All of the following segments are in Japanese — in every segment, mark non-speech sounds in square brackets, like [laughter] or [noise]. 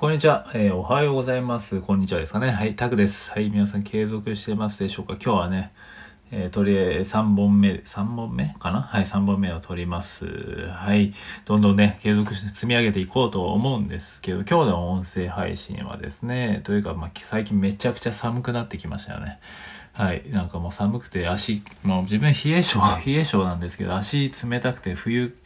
こんにちは、えー、おはようございます。こんにちはですかね。はい、タクです。はい、皆さん継続してますでしょうか。今日はね、えー、とりあえず3本目、3本目かな？はい、3本目を取ります。はい、どんどんね、継続して積み上げていこうと思うんですけど、今日の音声配信はですね、というか、まあ、最近めちゃくちゃ寒くなってきましたよね。はい、なんかもう寒くて足、もう自分冷え性、冷え性なんですけど、足冷たくて冬、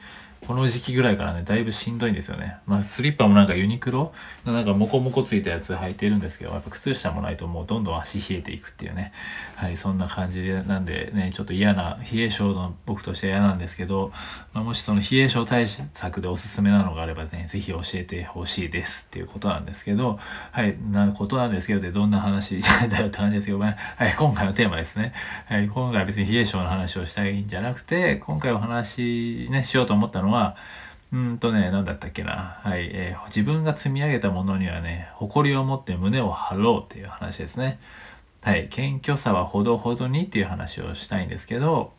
この時期ぐらいからね、だいぶしんどいんですよね。まあ、スリッパもなんかユニクロのなんかモコモコついたやつ履いてるんですけど、やっぱ靴下もないともうどんどん足冷えていくっていうね。はい、そんな感じで、なんでね、ちょっと嫌な、冷え性の僕としては嫌なんですけど、まあ、もしその冷え性対策でおすすめなのがあればね、ぜひ教えてほしいですっていうことなんですけど、はい、なことなんですけど、で、どんな話だよって感じですけど、まあ、はい、今回のテーマですね。はい、今回は別に冷え性の話をしたいんじゃなくて、今回お話ね、しようと思ったのは、うんとね、何だったっけな。はい、えー、自分が積み上げたものにはね、誇りを持って胸を張ろうっていう話ですね。はい、謙虚さはほどほどにっていう話をしたいんですけど、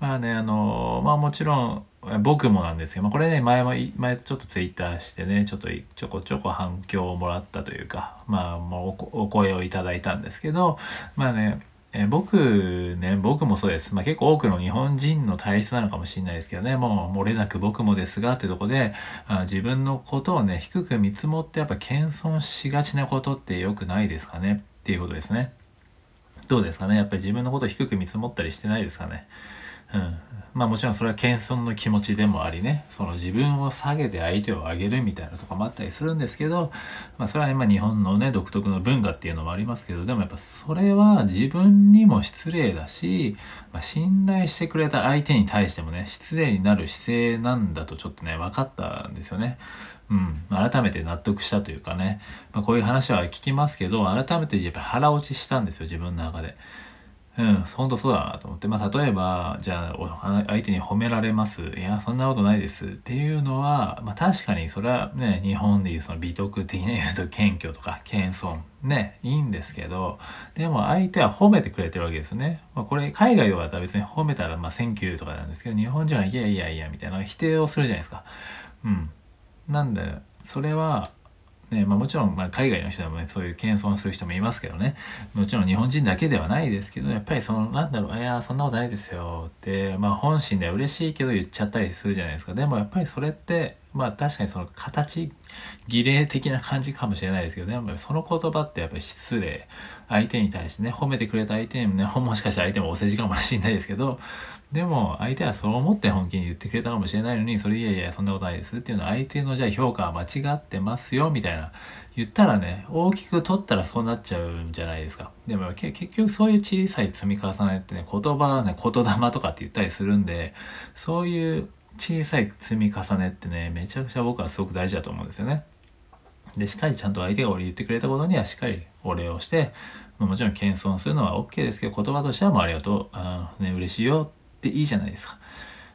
まあね、あのまあもちろん、僕もなんですけど、まあ、これね、前も、前ちょっとツイッターしてね、ちょっとちょこちょこ反響をもらったというか、まあもうお声をいただいたんですけど、まあね、えー、僕ね、僕もそうです。まあ、結構多くの日本人の体質なのかもしれないですけどね、もう漏れなく僕もですがってとこで、あ自分のことをね、低く見積もってやっぱ謙遜しがちなことって良くないですかね？っていうことですね。どうですかね？やっぱり自分のことを低く見積もったりしてないですかね？うん、まあもちろんそれは謙遜の気持ちでもありねその自分を下げて相手を上げるみたいなとかもあったりするんですけど、まあ、それはね、まあ、日本のね独特の文化っていうのもありますけどでもやっぱそれは自分にも失礼だし、まあ、信頼してくれた相手に対してもね失礼になる姿勢なんだとちょっとね分かったんですよね。うん、改めて納得したというかね、まあ、こういう話は聞きますけど改めてやっぱ腹落ちしたんですよ自分の中で。うん、本当そうだなと思って、まあ、例えば、じゃあ、相手に褒められます。いや、そんなことないです。っていうのは、まあ、確かにそれはね、日本でいうその美徳的な言うと謙虚とか謙遜、ね、いいんですけど、でも相手は褒めてくれてるわけですよね。まあ、これ、海外は別に褒めたら、まあ、 thank you とかなんですけど、日本人はいやいやいや、みたいな否定をするじゃないですか。うん。なんで、それは、ねまあ、もちろん、ま、海外の人でもねそういう謙遜する人もいますけどね。もちろん日本人だけではないですけどやっぱりそのなんだろういやそんなことないですよって、まあ、本心では嬉しいけど言っちゃったりするじゃないですか。でもやっぱりそれってまあ確かにその形儀礼的な感じかもしれないですけどね。その言葉ってやっぱり失礼。相手に対してね褒めてくれた相手にもね [laughs] もしかしたら相手もお世辞かもしれないですけど。でも相手はそう思って本気に言ってくれたかもしれないのにそれいやいやそんなことないですっていうのは相手のじゃあ評価は間違ってますよみたいな。言ったらね大きく取ったらそうなっちゃうんじゃないですか。でも結局そういう小さい積み重ねってね言葉ね言霊とかって言ったりするんでそういう小さい積み重ねってねめちゃくちゃ僕はすごく大事だと思うんですよねでしっかりちゃんと相手が俺言ってくれたことにはしっかりお礼をしてもちろん謙遜するのは OK ですけど言葉としてはもうありがとうあ、ね、嬉しいよっていいじゃないですか。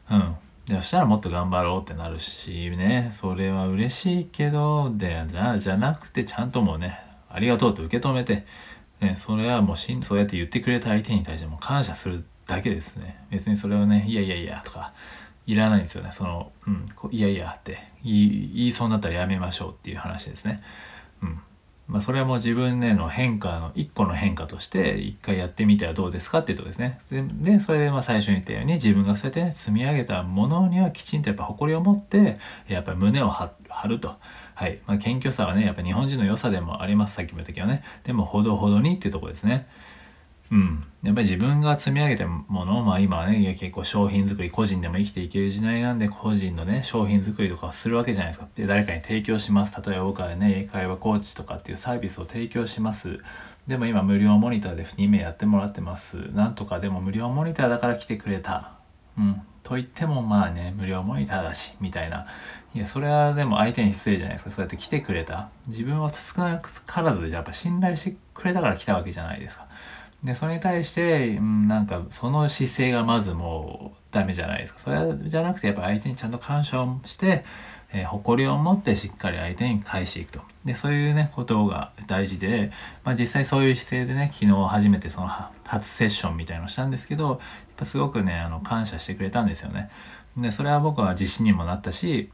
うん。でそしたらもっと頑張ろうってなるしね、それは嬉しいけど、で、じゃなくてちゃんともうね、ありがとうと受け止めて、ね、それはもうしんそうやって言ってくれた相手に対しても感謝するだけですね。別にそれをね、いやいやいやとか、いらないんですよね。その、うん、いやいやって言いそうになったらやめましょうっていう話ですね。うん。まあ、それはもう自分での変化の一個の変化として一回やってみてはどうですかっていうとこですね。でそれでまあ最初に言ったように自分がそうやって、ね、積み上げたものにはきちんとやっぱ誇りを持ってやっぱり胸を張ると。はい。まあ、謙虚さはねやっぱ日本人の良さでもあります。さっきも言ったけどね。でもほどほどにっていうとこですね。うん、やっぱり自分が積み上げたもの、まあ今はね、結構商品作り、個人でも生きていける時代なんで、個人のね、商品作りとかするわけじゃないですか。で、誰かに提供します。例えば僕はね、英会話コーチとかっていうサービスを提供します。でも今無料モニターで2名やってもらってます。なんとかでも無料モニターだから来てくれた。うん。と言ってもまあね、無料モニターだし、みたいな。いや、それはでも相手に失礼じゃないですか。そうやって来てくれた。自分は少なからず、やっぱ信頼してくれたから来たわけじゃないですか。でそれに対して、うん、なんかその姿勢がまずもうダメじゃないですか。それじゃなくてやっぱ相手にちゃんと感謝をして、えー、誇りを持ってしっかり相手に返していくと。でそういうねことが大事で、まあ、実際そういう姿勢でね昨日初めてその初セッションみたいのをしたんですけどやっぱすごくねあの感謝してくれたんですよね。でそれは僕は自信にもなったし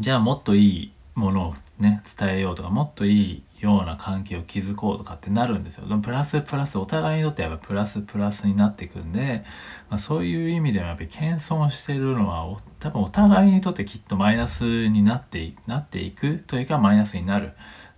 じゃあもっといいものをね伝えようとかもっといいような関係を築こうとかってなるんですよ。でもプラスプラスお互いにとってやっぱプラスプラスになっていくんで、まあ、そういう意味でもやっぱり謙遜してるのは多分お互いにとってきっとマイナスになってなっていくというかマイナスになる。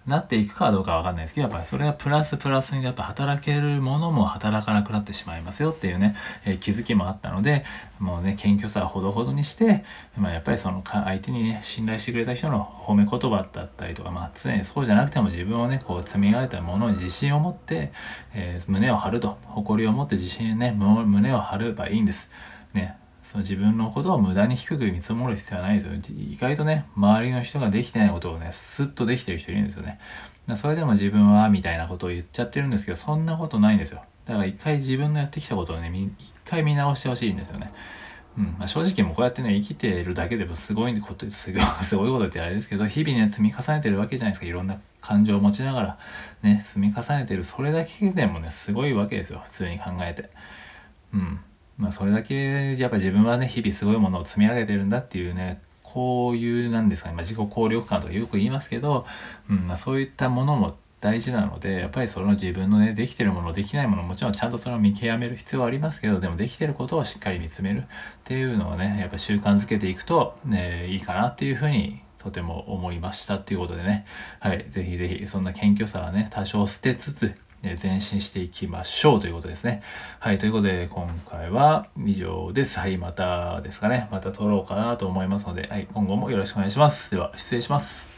なっていくかどうかわかんないですけど、やっぱりそれはプラスプラスにやっぱ働けるものも働かなくなってしまいますよっていうね、えー、気づきもあったので、もうね、謙虚さはほどほどにして、まあ、やっぱりその相手にね、信頼してくれた人の褒め言葉だったりとか、まあ常にそうじゃなくても自分をね、こう積み上げたものに自信を持って、えー、胸を張ると、誇りを持って自信ね、胸を張ればいいんです。ね、その自分のことを無駄に低く見積もる必要はないですよ。意外とね、周りの人ができてないことをね、スッとできてる人いるんですよね。それでも自分は、みたいなことを言っちゃってるんですけど、そんなことないんですよ。だから一回自分のやってきたことをね、一回見直してほしいんですよね。うんまあ、正直もうこうやってね、生きてるだけでもすごいこと、すごい、[laughs] ことってあれですけど、日々ね、積み重ねてるわけじゃないですか。いろんな感情を持ちながら、ね、積み重ねてる。それだけでもね、すごいわけですよ。普通に考えて。うん。まあ、それだけやっぱ自分はね日々すごいものを積み上げてるんだっていうねこういうなんですかね、まあ、自己効力感とかよく言いますけど、うんまあ、そういったものも大事なのでやっぱりその自分のねできてるものできないものもちろんちゃんとそれを見極める必要はありますけどでもできてることをしっかり見つめるっていうのをねやっぱ習慣づけていくと、ね、いいかなっていうふうにとても思いましたっていうことでね。はい。是非是非そんな謙虚さはね多少捨てつつ前進していきましょうということですね。はい、ということで今回は以上です。はい、またですかね、また撮ろうかなと思いますので、はい、今後もよろしくお願いします。では、失礼します。